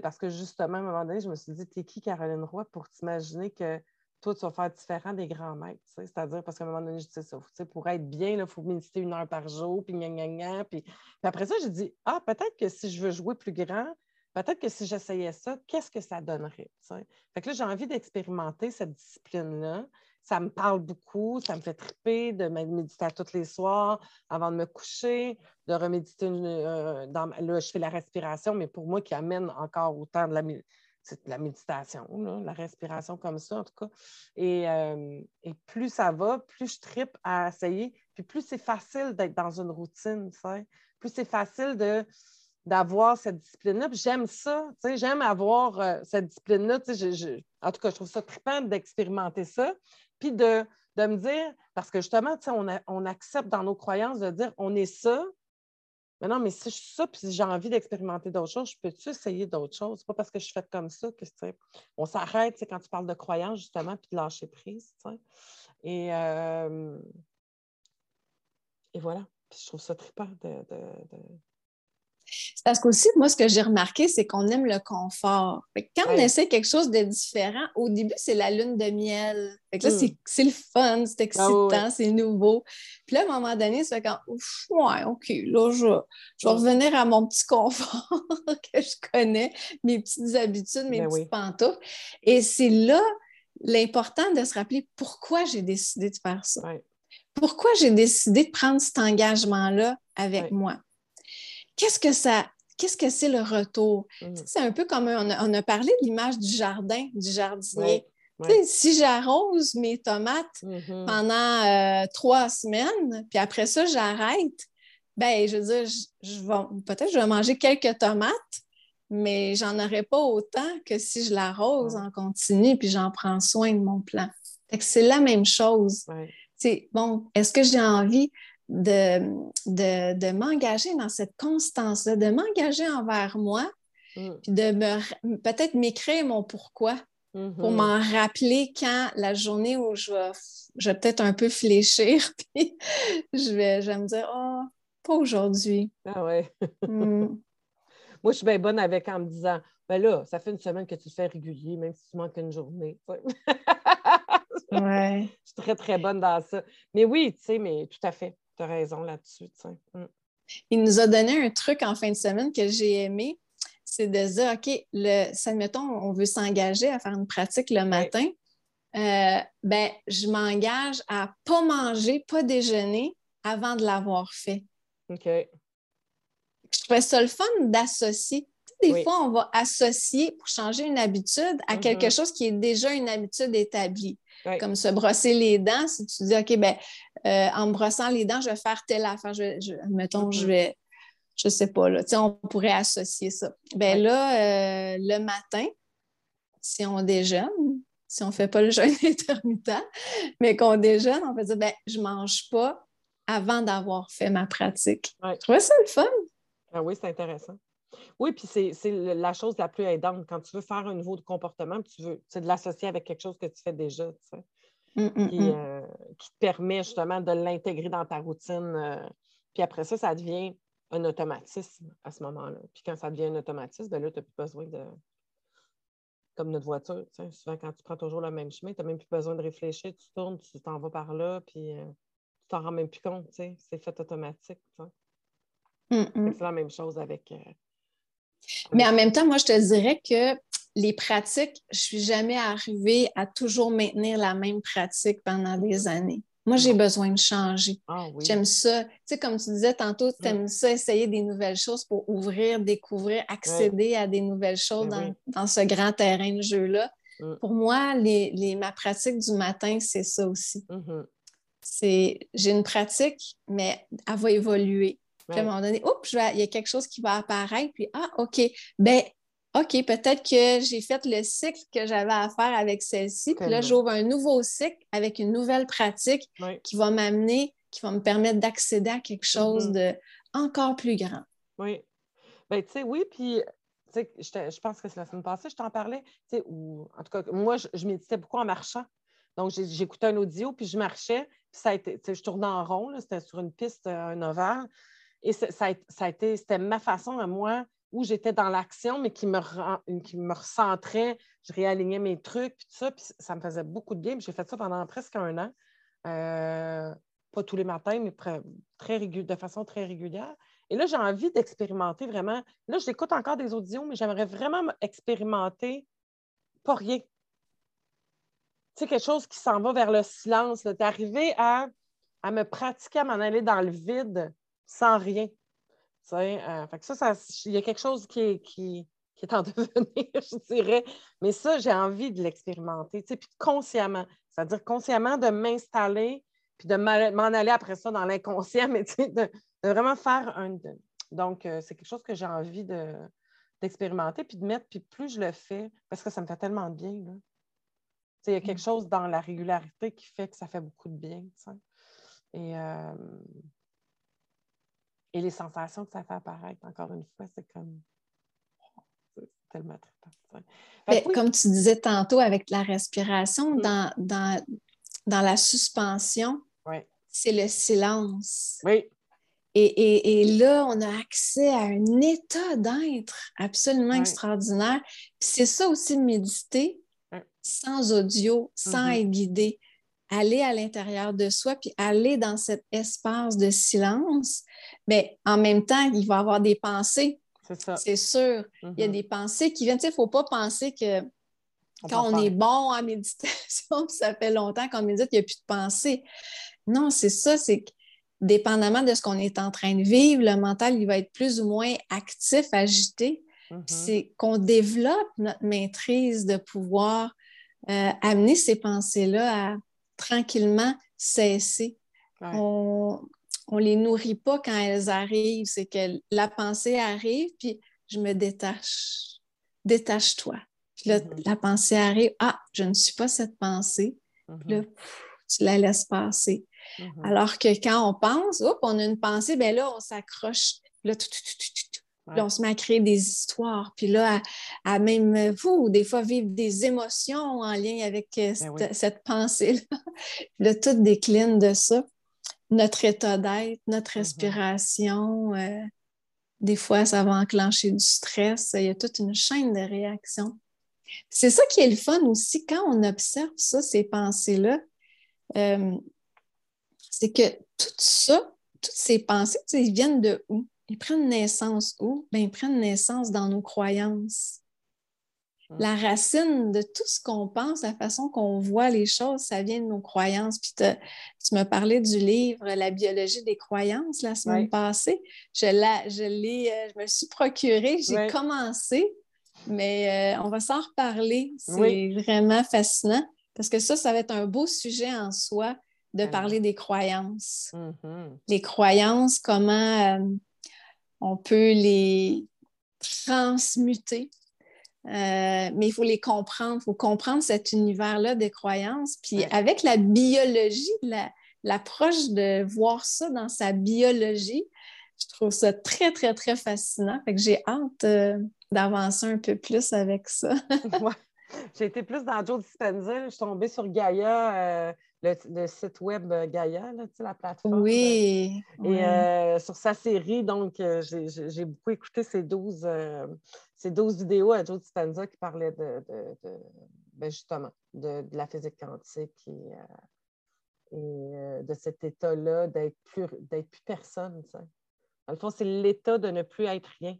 A: parce que justement, à un moment donné, je me suis dit, t'es qui, Caroline Roy, pour t'imaginer que toi, tu vas faire différent des grands maîtres. C'est-à-dire, parce qu'à un moment donné, je dis ça, pour être bien, il faut méditer une heure par jour, puis gna, gna, gna, puis... après ça, j'ai dit, ah, peut-être que si je veux jouer plus grand, peut-être que si j'essayais ça, qu'est-ce que ça donnerait? Fait que là, j'ai envie d'expérimenter cette discipline-là. Ça me parle beaucoup, ça me fait triper de méditer tous les soirs avant de me coucher, de reméditer. Euh, dans, là, je fais la respiration, mais pour moi, qui amène encore autant de la c'est la méditation, la respiration comme ça, en tout cas. Euh, et, plus ça va, plus je tripe à essayer, puis plus c'est facile d'être dans une routine. Plus c'est facile de, d'avoir cette discipline-là. J'aime ça, j'aime avoir euh, cette discipline-là. en tout cas, je trouve ça trippant d'expérimenter ça. Puis de, me dire, parce que justement, on accepte dans nos croyances de dire on est ça, non, mais si je suis ça, puis si j'ai envie d'expérimenter d'autres choses, je peux-tu essayer d'autres choses? C'est pas parce que je fais comme ça que on s'arrête quand tu parles de croyances, justement, puis de lâcher prise. Et, euh, et voilà. Puis je trouve ça trippant de,
B: parce qu'aussi, moi, ce que j'ai remarqué, c'est qu'on aime le confort. quand on essaie quelque chose de différent, au début, c'est la lune de miel. là, hmm. c'est le fun, c'est ah excitant, c'est nouveau. Puis là, à un moment donné, c'est quand, ouais, OK, là, je, vais revenir à mon petit confort que je connais, mes petites habitudes, mes ben petites pantoufles. Et c'est là l'important de se rappeler pourquoi j'ai décidé de faire ça. Pourquoi j'ai décidé de prendre cet engagement-là avec moi? Qu'est-ce que ça, qu'est-ce que c'est le retour? Mm. C'est un peu comme on a, parlé de l'image du jardin, du jardinier. Si j'arrose mes tomates mm-hmm. pendant euh, trois semaines, puis après ça, j'arrête, ben je veux dire, je, peut-être je vais manger quelques tomates, mais j'en aurai pas autant que si je l'arrose en continu, puis j'en prends soin de mon plan. c'est la même chose. C'est bon, est-ce que j'ai envie de, de, m'engager dans cette constance-là, de m'engager envers moi, mm. puis de me, peut-être m'écrire mon pourquoi pour mm-hmm. m'en rappeler quand la journée où je vais, je peut-être un peu fléchir, puis je vais, je me dire, oh, pas aujourd'hui.
A: Ah ouais. Mm. Moi, je suis bien bonne avec en me disant, ben là, ça fait une semaine que tu fais régulier, même si tu manques une journée.
B: ouais.
A: Je suis très, très bonne dans ça. Mais oui, tu sais, mais tout à fait. Tu as raison là-dessus. Mm.
B: Il nous a donné un truc en fin de semaine que j'ai aimé. C'est de dire, OK, le, admettons, on veut s'engager à faire une pratique le matin. Euh, ben, je m'engage à ne pas manger, pas déjeuner avant de l'avoir fait.
A: OK.
B: Je trouvais ça le fun d'associer. Des fois, on va associer pour changer une habitude à quelque mm-hmm. chose qui est déjà une habitude établie. Comme se brosser les dents, si tu dis, OK, ben, euh, en me brossant les dents, je vais faire telle affaire. Je, mettons, je mm-hmm. vais, je sais pas, là, on pourrait associer ça. Ben là, euh, le matin, si on déjeune, si on ne fait pas le jeûne intermittent, mais qu'on déjeune, on peut dire, ben, je ne mange pas avant d'avoir fait ma pratique. Je trouvais ça le fun.
A: Ah oui, c'est intéressant. Oui, puis c'est la chose la plus aidante quand tu veux faire un nouveau comportement, tu veux, c'est de l'associer avec quelque chose que tu fais déjà, hum, hum, hum. Euh, qui, te permet justement de l'intégrer dans ta routine. Euh, puis après ça, ça devient un automatisme à ce moment-là. Puis quand ça devient un automatisme, ben là, tu n'as plus besoin de. Comme notre voiture, souvent quand tu prends toujours le même chemin, tu n'as même plus besoin de réfléchir, tu tournes, tu t'en vas par là, puis euh, tu t'en rends même plus compte, c'est fait automatique. C'est la même chose avec,
B: mais en même temps, moi, je te dirais que les pratiques, je ne suis jamais arrivée à toujours maintenir la même pratique pendant des années. Moi, j'ai besoin de changer.
A: Ah
B: J'aime ça. Tu sais, comme tu disais tantôt, tu aimes ça, essayer des nouvelles choses pour ouvrir, découvrir, accéder à des nouvelles choses ben dans, ce grand terrain de jeu-là. Mm. Pour moi, les, ma pratique du matin, c'est ça aussi.
A: Mm-hmm.
B: C'est J'ai une pratique, mais elle va évoluer. Puis à un moment donné, oups, il y a quelque chose qui va apparaître, puis ah, OK, ben OK, peut-être que j'ai fait le cycle que j'avais à faire avec celle-ci, puis là, j'ouvre un nouveau cycle avec une nouvelle pratique qui va m'amener, qui va me permettre d'accéder à quelque chose mm-hmm. de encore plus grand.
A: Oui. Ben, tu sais, oui, puis je, je pense que c'est la semaine passée, je t'en parlais, ou en tout cas, moi, je, je méditais beaucoup en marchant. Donc, j'écoutais un audio, puis je marchais, puis ça a été, je tournais en rond, c'était sur une piste, euh, un ovale. Et ça, a été, c'était ma façon à moi où j'étais dans l'action, mais qui me, qui me recentrait. Je réalignais mes trucs, puis ça, puis ça me faisait beaucoup de bien. J'ai fait ça pendant presque un an. Euh, pas tous les matins, mais très de façon très régulière. Et là, j'ai envie d'expérimenter vraiment. Là, j'écoute encore des audios, mais j'aimerais vraiment expérimenter pas rien. Tu sais, quelque chose qui s'en va vers le silence, d'arriver à, à me pratiquer, à m'en aller dans le vide sans rien. Euh, ça, il y a quelque chose qui est, qui, est en devenir, je dirais. Mais ça, j'ai envie de l'expérimenter, puis consciemment. C'est-à-dire consciemment de m'installer, puis de m'en aller après ça dans l'inconscient, mais de, de, vraiment faire un, Donc, euh, c'est quelque chose que j'ai envie d'expérimenter, puis de mettre, puis plus je le fais, parce que ça me fait tellement de bien. Il y a quelque mm. chose dans la régularité qui fait que ça fait beaucoup de bien. Et, euh, et les sensations que ça fait apparaître, encore une fois, c'est comme c'est tellement
B: trippant. Comme tu disais tantôt avec la respiration, mm. dans, dans, dans, la suspension, c'est le silence.
A: Oui.
B: Et, là, on a accès à un état d'être absolument extraordinaire. c'est ça aussi de méditer sans audio, sans mm-hmm. être guidé. Aller à l'intérieur de soi, puis aller dans cet espace de silence. Mais en même temps, il va y avoir des pensées.
A: C'est ça.
B: C'est sûr. Il y a mm-hmm. des pensées qui viennent. Il ne faut pas penser que quand on est bon en méditation, ça fait longtemps qu'on médite, il n'y a plus de pensée. Non, c'est ça, c'est que dépendamment de ce qu'on est en train de vivre, le mental, il va être plus ou moins actif, agité. Mm-hmm. C'est qu'on développe notre maîtrise de pouvoir euh, amener ces pensées-là à tranquillement cesser. On ne les nourrit pas quand elles arrivent. C'est que la pensée arrive, puis je me détache. Détache-toi. Puis là, mm-hmm. la pensée arrive. Ah, je ne suis pas cette pensée. là, mm-hmm. tu la laisses passer. Mm-hmm. Alors que quand on pense, on a une pensée, bien là, on s'accroche. Là, on se met à créer des histoires. Puis là, à, même vous, des fois, vivre des émotions en lien avec euh, ben cette, pensée-là. là, tout décline de ça. Notre état d'être, notre mm-hmm. respiration. Euh, des fois, ça va enclencher du stress. Il y a toute une chaîne de réactions. C'est ça qui est le fun aussi quand on observe ça, ces pensées-là. Euh, c'est que tout ça, toutes ces pensées, ils viennent de où? Ils prennent naissance où? Bien, ils prennent naissance dans nos croyances. Hum. La racine de tout ce qu'on pense, la façon qu'on voit les choses, ça vient de nos croyances. Puis tu me parlais du livre La biologie des croyances la semaine passée. Je, je, euh, je me suis procuré, j'ai commencé, mais euh, on va s'en reparler. C'est vraiment fascinant parce que ça, ça va être un beau sujet en soi de parler des croyances. Mm-hmm. Les croyances, comment euh, on peut les transmuter. Euh, mais il faut les comprendre, il faut comprendre cet univers-là des croyances. Puis avec la biologie, l'approche de voir ça dans sa biologie, je trouve ça très, très, très fascinant. Fait que j'ai hâte euh, d'avancer un peu plus avec ça.
A: J'ai été plus dans Joe Dispenza. Je suis tombée sur Gaia, le, site web euh, Gaia, la plateforme.
B: Oui.
A: Et euh, sur sa série, donc, euh, j'ai beaucoup écouté ces 12, ces 12 vidéos à Joe Dispenza qui parlaient de, ben, justement de, la physique quantique et, de cet état-là d'être plus, plus personne. Dans le fond, c'est l'état de ne plus être rien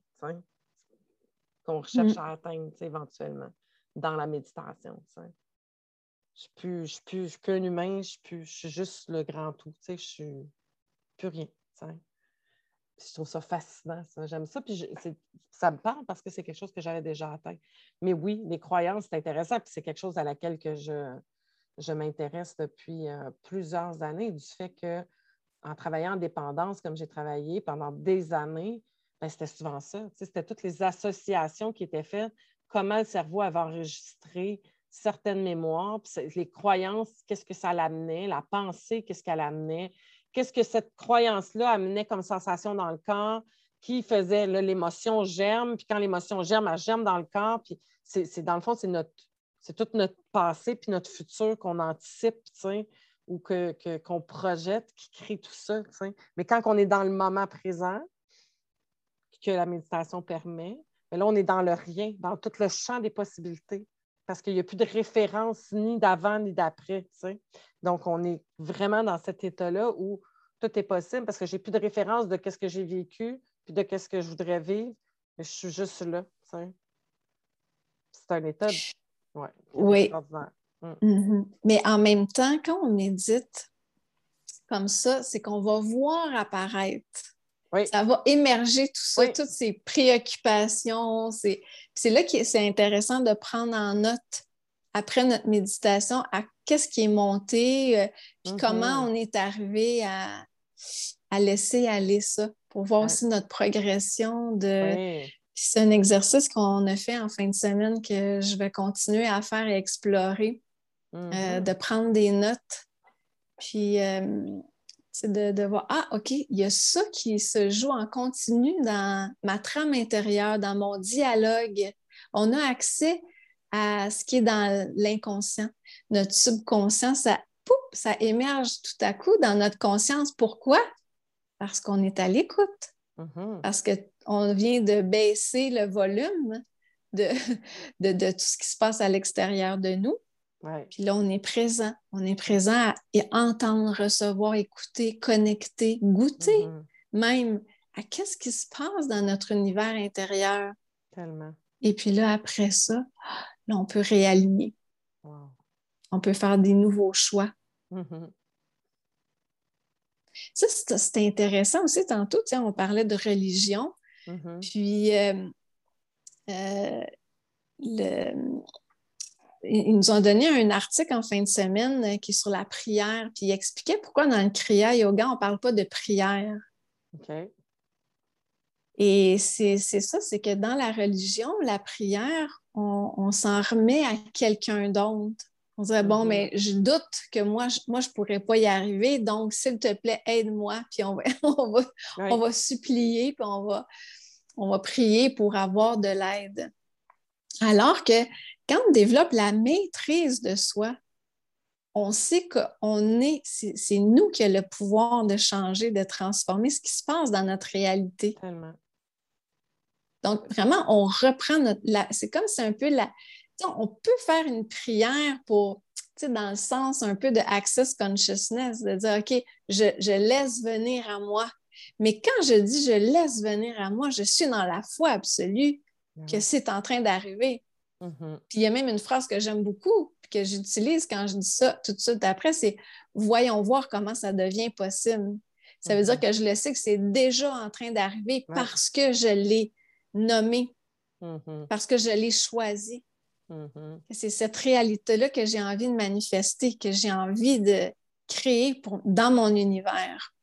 A: qu'on recherche mm. à atteindre éventuellement dans la méditation. Je ne suis, plus, un humain, je, suis, je suis juste le grand tout. Je ne suis plus rien. Je trouve ça fascinant. J'aime ça. Puis ça me parle parce que c'est quelque chose que j'avais déjà atteint. Mais oui, les croyances, c'est intéressant. Puis c'est quelque chose à laquelle que je, m'intéresse depuis euh, plusieurs années, du fait que en travaillant en dépendance, comme j'ai travaillé pendant des années, ben, c'était souvent ça. C'était toutes les associations qui étaient faites, comment le cerveau avait enregistré certaines mémoires, les croyances, qu'est-ce que ça l'amenait, la pensée, qu'est-ce qu'elle amenait, qu'est-ce que cette croyance-là amenait comme sensation dans le corps, qui faisait l'émotion germe, puis quand l'émotion germe, elle germe dans le corps, puis c'est dans le fond, c'est notre c'est tout notre passé puis notre futur qu'on anticipe, ou qu'on que, projette qui crée tout ça. Mais quand on est dans le moment présent, que la méditation permet, mais là, on est dans le rien, dans tout le champ des possibilités parce qu'il n'y a plus de référence ni d'avant ni d'après. Donc, on est vraiment dans cet état-là où tout est possible parce que j'ai plus de référence de ce que j'ai vécu puis de ce que je voudrais vivre. Mais je suis juste là. C'est un état
B: oui. Mm. Mm-hmm. Mais en même temps, quand on médite comme ça, c'est qu'on va voir apparaître ça va émerger tout ça, toutes ces préoccupations. C'est là que c'est intéressant de prendre en note après notre méditation à qu'est-ce qui est monté, euh, puis mm-hmm. comment on est arrivé à, laisser aller ça. pour voir aussi notre progression. De... C'est un exercice qu'on a fait en fin de semaine que je vais continuer à faire et explorer, euh, mm-hmm. de prendre des notes. Puis, euh, de, de, voir, ah, OK, il y a ça qui se joue en continu dans ma trame intérieure, dans mon dialogue. On a accès à ce qui est dans l'inconscient. Notre subconscient, ça, ça émerge tout à coup dans notre conscience. Pourquoi? Parce qu'on est à l'écoute. Mm-hmm. Parce qu'on vient de baisser le volume de, de, tout ce qui se passe à l'extérieur de nous. Puis là, on est présent. On est présent à entendre, recevoir, écouter, connecter, goûter mm-hmm. même à qu'est-ce qui se passe dans notre univers intérieur.
A: Tellement.
B: Et puis là, après ça, là, on peut réaligner. On peut faire des nouveaux choix. Mm-hmm. Ça, c'est intéressant aussi. Tantôt, on parlait de religion. Mm-hmm. Puis, euh, euh, ils nous ont donné un article en fin de semaine euh, qui est sur la prière. Puis, il expliquait pourquoi dans le Kriya Yoga, on ne parle pas de prière. Et c'est ça, c'est que dans la religion, la prière, on, s'en remet à quelqu'un d'autre. On dirait, bon, mm-hmm. mais je doute que moi, je, moi, je pourrais pas y arriver, donc s'il te plaît, aide-moi, puis on va, on va, supplier, puis on va, on va prier pour avoir de l'aide. Alors que quand on développe la maîtrise de soi, on sait qu'on est, c'est nous qui avons le pouvoir de changer, de transformer ce qui se passe dans notre réalité. Tellement. Donc, vraiment, on reprend notre. c'est comme c'est un peu la. On peut faire une prière pour, dans le sens un peu de access consciousness, de dire, OK, je, je laisse venir à moi. Mais quand je dis je laisse venir à moi, je suis dans la foi absolue que c'est en train d'arriver. Mm-hmm. Puis il y a même une phrase que j'aime beaucoup, que j'utilise quand je dis ça tout de suite après, c'est voyons voir comment ça devient possible. Ça veut dire mm-hmm. que je le sais que c'est déjà en train d'arriver parce que je l'ai nommé mm-hmm. parce que je l'ai choisi. C'est cette réalité-là que j'ai envie de manifester, que j'ai envie de créer pour, dans mon univers.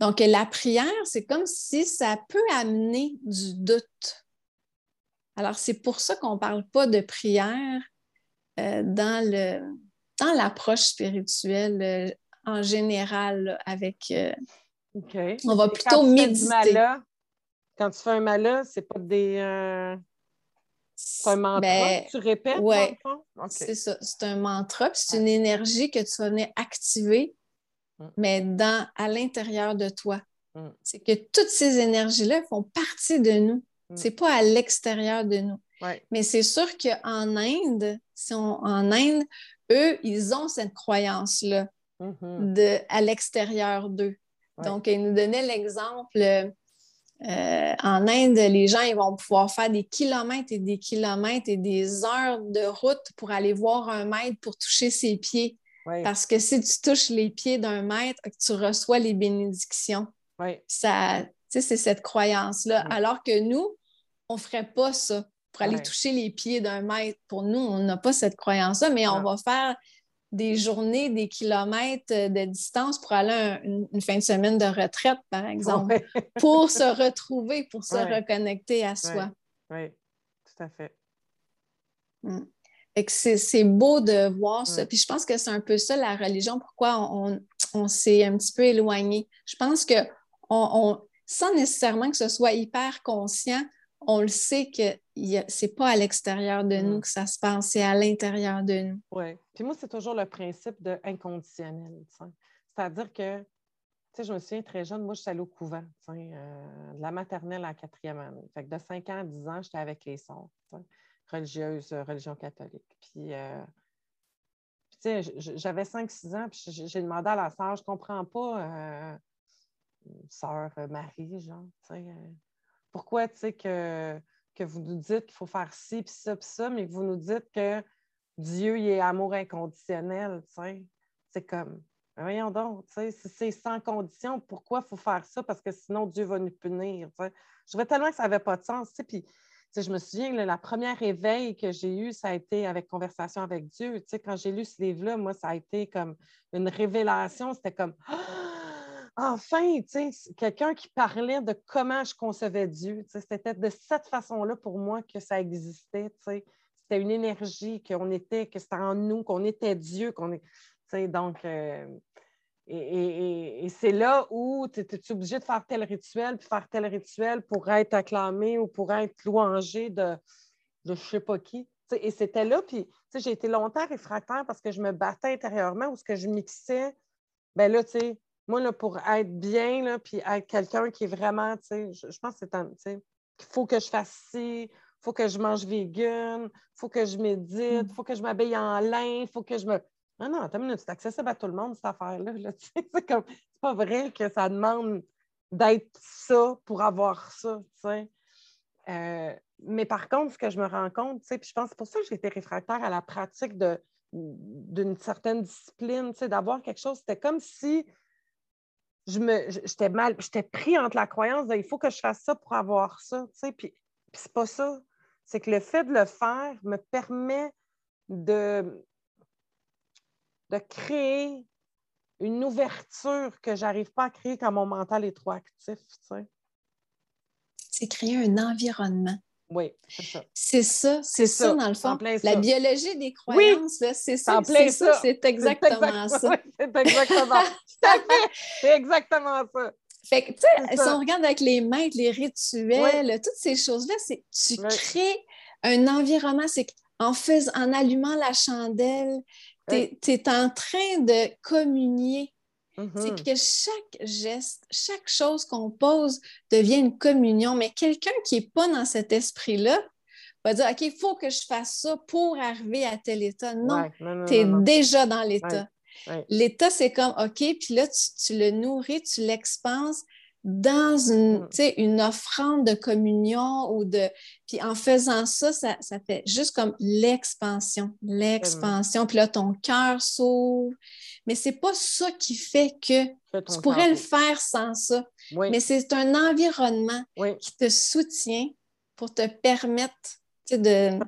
B: Donc, la prière, c'est comme si ça peut amener du doute. Alors, c'est pour ça qu'on ne parle pas de prière euh, dans, le, dans l'approche spirituelle euh, en général avec... Euh, on va plutôt méditer
A: quand tu fais un mala, c'est pas des. C'est un mantra ben, que tu répètes?
B: Oui, c'est ça. C'est un mantra, puis c'est une énergie que tu vas venir activer, mm. mais dans, à l'intérieur de toi. Mm. C'est que toutes ces énergies-là font partie de nous. Ce mm. C'est pas à l'extérieur de nous. Mais c'est sûr qu'en Inde, si en Inde, eux, ils ont cette croyance-là mm-hmm. à l'extérieur d'eux. Donc, ils nous donnaient l'exemple euh, en Inde, les gens ils vont pouvoir faire des kilomètres et des kilomètres et des heures de route pour aller voir un maître pour toucher ses pieds. Parce que si tu touches les pieds d'un maître, tu reçois les bénédictions. Ça, c'est cette croyance-là. Alors que nous, on ne ferait pas ça pour aller toucher les pieds d'un maître. Pour nous, on n'a pas cette croyance-là, mais on va faire des journées, des kilomètres de distance pour aller une, fin de semaine de retraite, par exemple, pour se retrouver, pour se reconnecter à soi.
A: Oui, tout à fait.
B: Mm. C'est beau de voir ça. Puis je pense que c'est un peu ça la religion, pourquoi on, s'est un petit peu éloigné. Je pense que on, sans nécessairement que ce soit hyper conscient, on le sait que c'est pas à l'extérieur de nous mm. que ça se passe, c'est à l'intérieur de nous.
A: Oui. Puis moi, c'est toujours le principe de inconditionnel. C'est-à-dire que, tu sais, je me souviens très jeune, moi, je suis allée au couvent, euh, de la maternelle à la quatrième année. Fait que de 5 ans à 10 ans, j'étais avec les sœurs, religieuses, euh, religion catholique. Puis, euh, tu sais, j'avais 5-6 ans, puis j'ai demandé à la sœur, je comprends pas, sœur Marie, genre, tu sais pourquoi, tu sais, que, vous nous dites qu'il faut faire ci, puis ça, puis ça, mais que vous nous dites que Dieu, il est amour inconditionnel, tu sais. C'est comme, ben voyons donc, tu sais, si c'est sans condition, pourquoi il faut faire ça? Parce que sinon, Dieu va nous punir, tu sais. Je trouvais tellement que ça n'avait pas de sens, tu sais, puis... je me souviens, la première éveil que j'ai eu, ça a été avec Conversation avec Dieu. Tu sais, quand j'ai lu ce livre-là, moi, ça a été comme une révélation. C'était comme enfin, quelqu'un qui parlait de comment je concevais Dieu. C'était de cette façon-là pour moi que ça existait. C'était une énergie, qu'on était, que c'était en nous, qu'on était Dieu, qu'on est. Donc, euh, et, c'est là où tu es, obligé de faire tel rituel, puis faire tel rituel pour être acclamé ou pour être louangé de, je ne sais pas qui. et c'était là, puis j'ai été longtemps réfractaire parce que je me battais intérieurement ou ce que je mixais. Ben là, tu sais, moi, là, pour être bien, là, puis être quelqu'un qui est vraiment, tu sais, je, pense que c'est qu'il faut que je fasse ci, il faut que je mange vegan, il faut que je médite, il mm. faut que je m'habille en lin, il faut que je me. Non, non, attends une minute, c'est accessible à tout le monde, cette affaire-là. Là, c'est comme, c'est pas vrai que ça demande d'être ça pour avoir ça, tu sais. Euh, mais par contre, ce que je me rends compte, puis je pense que c'est pour ça que j'ai été réfractaire à la pratique de, d'une certaine discipline, d'avoir quelque chose. C'était comme si j'étais mal, j'étais pris entre la croyance il faut que je fasse ça pour avoir ça, tu sais, puis, puis c'est pas ça. C'est que le fait de le faire me permet de, de créer une ouverture que j'arrive pas à créer quand mon mental est trop actif, tu sais.
B: C'est créer un environnement.
A: Oui, c'est ça.
B: C'est ça, c'est ça, dans le fond. La biologie des croyances, c'est ça, c'est ça, c'est exactement ça.
A: c'est exactement C'est exactement ça.
B: Fait que, tu sais, si on regarde avec les maîtres, les rituels, toutes ces choses-là, c'est tu crées un environnement, c'est en, en allumant la chandelle, tu es, en train de communier c'est mm-hmm. que chaque geste, chaque chose qu'on pose devient une communion. Mais quelqu'un qui n'est pas dans cet esprit-là va dire OK, il faut que je fasse ça pour arriver à tel état. Non, tu es déjà dans l'état. L'état, c'est comme OK, puis là, tu, le nourris, tu l'expanses dans une, mm. une offrande de communion ou de. Puis en faisant ça, ça, fait juste comme l'expansion, l'expansion. Puis là, ton cœur s'ouvre. Mais c'est pas ça qui fait que tu pourrais le faire sans ça. Mais c'est un environnement qui te soutient pour te permettre de,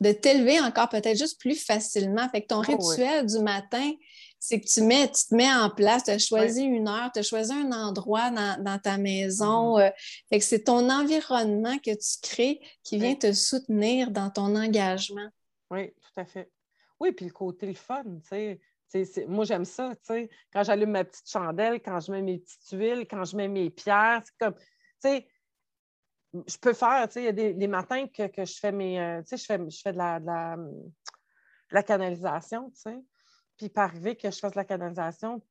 B: de t'élever encore peut-être juste plus facilement. Fait que ton oh, rituel du matin, c'est que tu, mets, tu te mets en place, tu as choisi une heure, tu as choisi un endroit dans, ta maison. Mm-hmm. Euh, que c'est ton environnement que tu crées qui vient te soutenir dans ton engagement.
A: Oui, tout à fait. Oui, puis le côté le fun, tu sais. Moi, j'aime ça. Quand j'allume ma petite chandelle, quand je mets mes petites huiles, quand je mets mes pierres, c'est comme, je peux faire, il y a des, matins que, je fais mes, euh, je fais, fais de la, de la, de la canalisation, tu. Puis peut arriver que je fasse la canalisation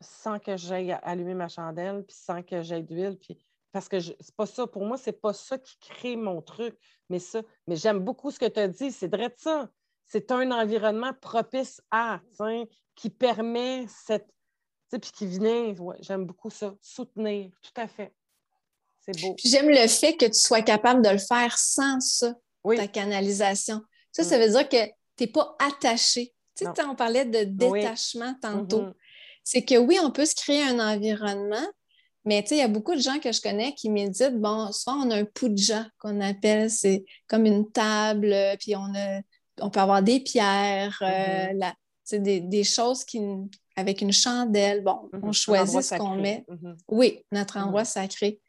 A: sans que j'aille allumer ma chandelle, puis sans que j'aille d'huile, puis parce que c'est pas ça. Pour moi, c'est pas ça qui crée mon truc, mais ça. Mais j'aime beaucoup ce que tu as dit, c'est vrai de ça. C'est un environnement propice à, qui permet cette. Puis qui vient, ouais, j'aime beaucoup ça, soutenir, tout à fait. C'est beau.
B: J'aime le fait que tu sois capable de le faire sans ça, ta canalisation. Ça, ça mm. veut dire que tu n'es pas attaché tu sais, on parlait de détachement tantôt. Mm-hmm. C'est que oui, on peut se créer un environnement, mais tu sais, il y a beaucoup de gens que je connais qui méditent. Bon, souvent, on a un puja qu'on appelle, c'est comme une table, puis on, a, on peut avoir des pierres, euh, mm-hmm. des, choses qui, avec une chandelle. Bon, on mm-hmm. choisit ce qu'on met. Oui, notre endroit sacré.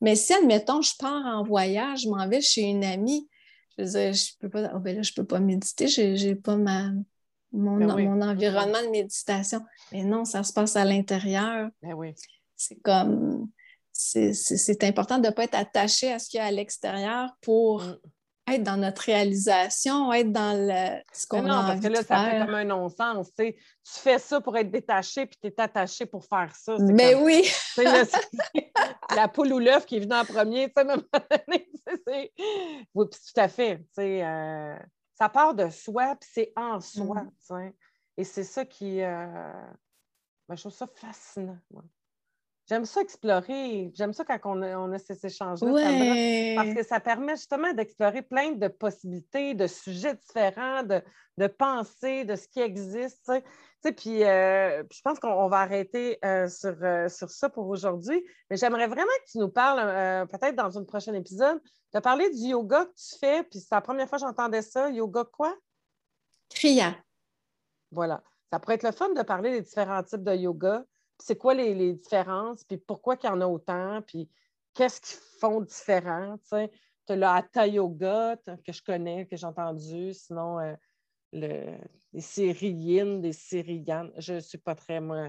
B: Mais si, admettons, je pars en voyage, je m'en vais chez une amie, je veux je peux pas, oh, ben là, je peux pas méditer, je n'ai pas ma, mon, ben mon environnement de méditation. Mais non, ça se passe à l'intérieur.
A: Ben oui.
B: C'est comme, c'est important de ne pas être attaché à ce qu'il y a à l'extérieur pour mm. Être dans notre réalisation, être dans le, ce qu'on
A: non,
B: parce
A: que là, ça fait comme un non-sens. Tu fais ça pour être détaché, puis tu es attaché pour faire ça.
B: Mais
A: comme,
B: oui!
A: la poule ou l'œuf qui est venue en premier, tu sais, même Oui, tout à fait. Euh, ça part de soi, puis c'est en soi. Mm-hmm. Et c'est ça qui. Euh... Ben, je trouve ça fascinant. J'aime ça explorer. J'aime ça quand on a, ces échanges-là. Parce que ça permet justement d'explorer plein de possibilités, de sujets différents, de, de pensées, de ce qui existe. Puis, euh, puis je pense qu'on va arrêter euh, sur, euh, sur, ça pour aujourd'hui. Mais j'aimerais vraiment que tu nous parles, peut-être dans un prochain épisode, de parler du yoga que tu fais. Puis c'est la première fois que j'entendais ça. Yoga quoi?
B: Kriya.
A: Voilà. Ça pourrait être le fun de parler des différents types de yoga c'est quoi les, différences, puis pourquoi il y en a autant, puis qu'est-ce qu'ils font différent, tu as le Hatha Yoga que je connais, que j'ai entendu, sinon euh, le, les Syriennes, des Syrianes, je ne suis pas très, moi...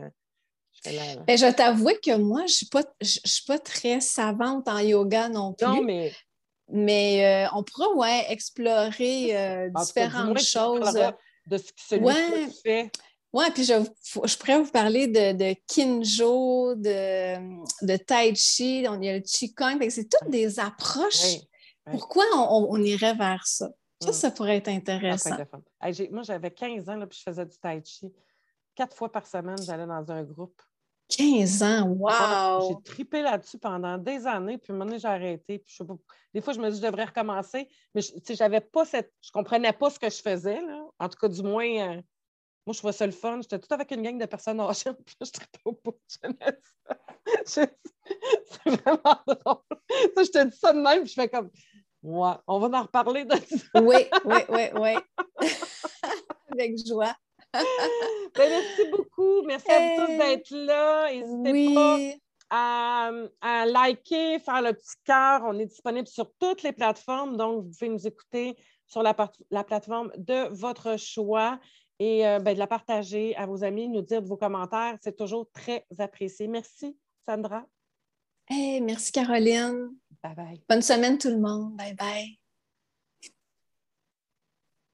B: Je, ben, je t'avoue que moi, je ne suis, pas, je, suis pas très savante en yoga non plus. Non, mais mais euh, on pourra ouais, explorer euh, différentes choses.
A: De ce que celui ouais. que fait.
B: Oui, puis je, je, pourrais vous parler de, de Kinjo, de, de, Tai Chi, il y a le Qigong. C'est toutes des approches. Pourquoi on, on, irait vers ça? Ça, mm. ça pourrait être intéressant.
A: moi, j'avais 15 ans, là, puis je faisais du Tai Chi. Quatre fois par semaine, j'allais dans un groupe.
B: 15 ans, wow!
A: J'ai tripé là-dessus pendant des années, puis maintenant j'ai arrêté. Puis je des fois, je me dis je devrais recommencer, mais je, j'avais pas cette. Je comprenais pas ce que je faisais. Là. En tout cas, du moins, euh, moi, je trouvais ça le fun. J'étais tout avec une gang de personnes âgées, puis je tripais au bout. C'est vraiment drôle. Ça, je te dis ça de même, puis je fais comme. Ouais, on va en reparler de
B: ça. Oui, oui, oui, oui. avec joie.
A: Ben, merci beaucoup. Merci à vous tous d'être là. N'hésitez pas à, liker, faire le petit cœur. On est disponible sur toutes les plateformes, donc vous pouvez nous écouter sur la, la plateforme de votre choix et euh, ben, de la partager à vos amis, nous dire vos commentaires. C'est toujours très apprécié. Merci, Sandra.
B: merci, Caroline.
A: Bye bye.
B: Bonne semaine, tout le monde. Bye bye.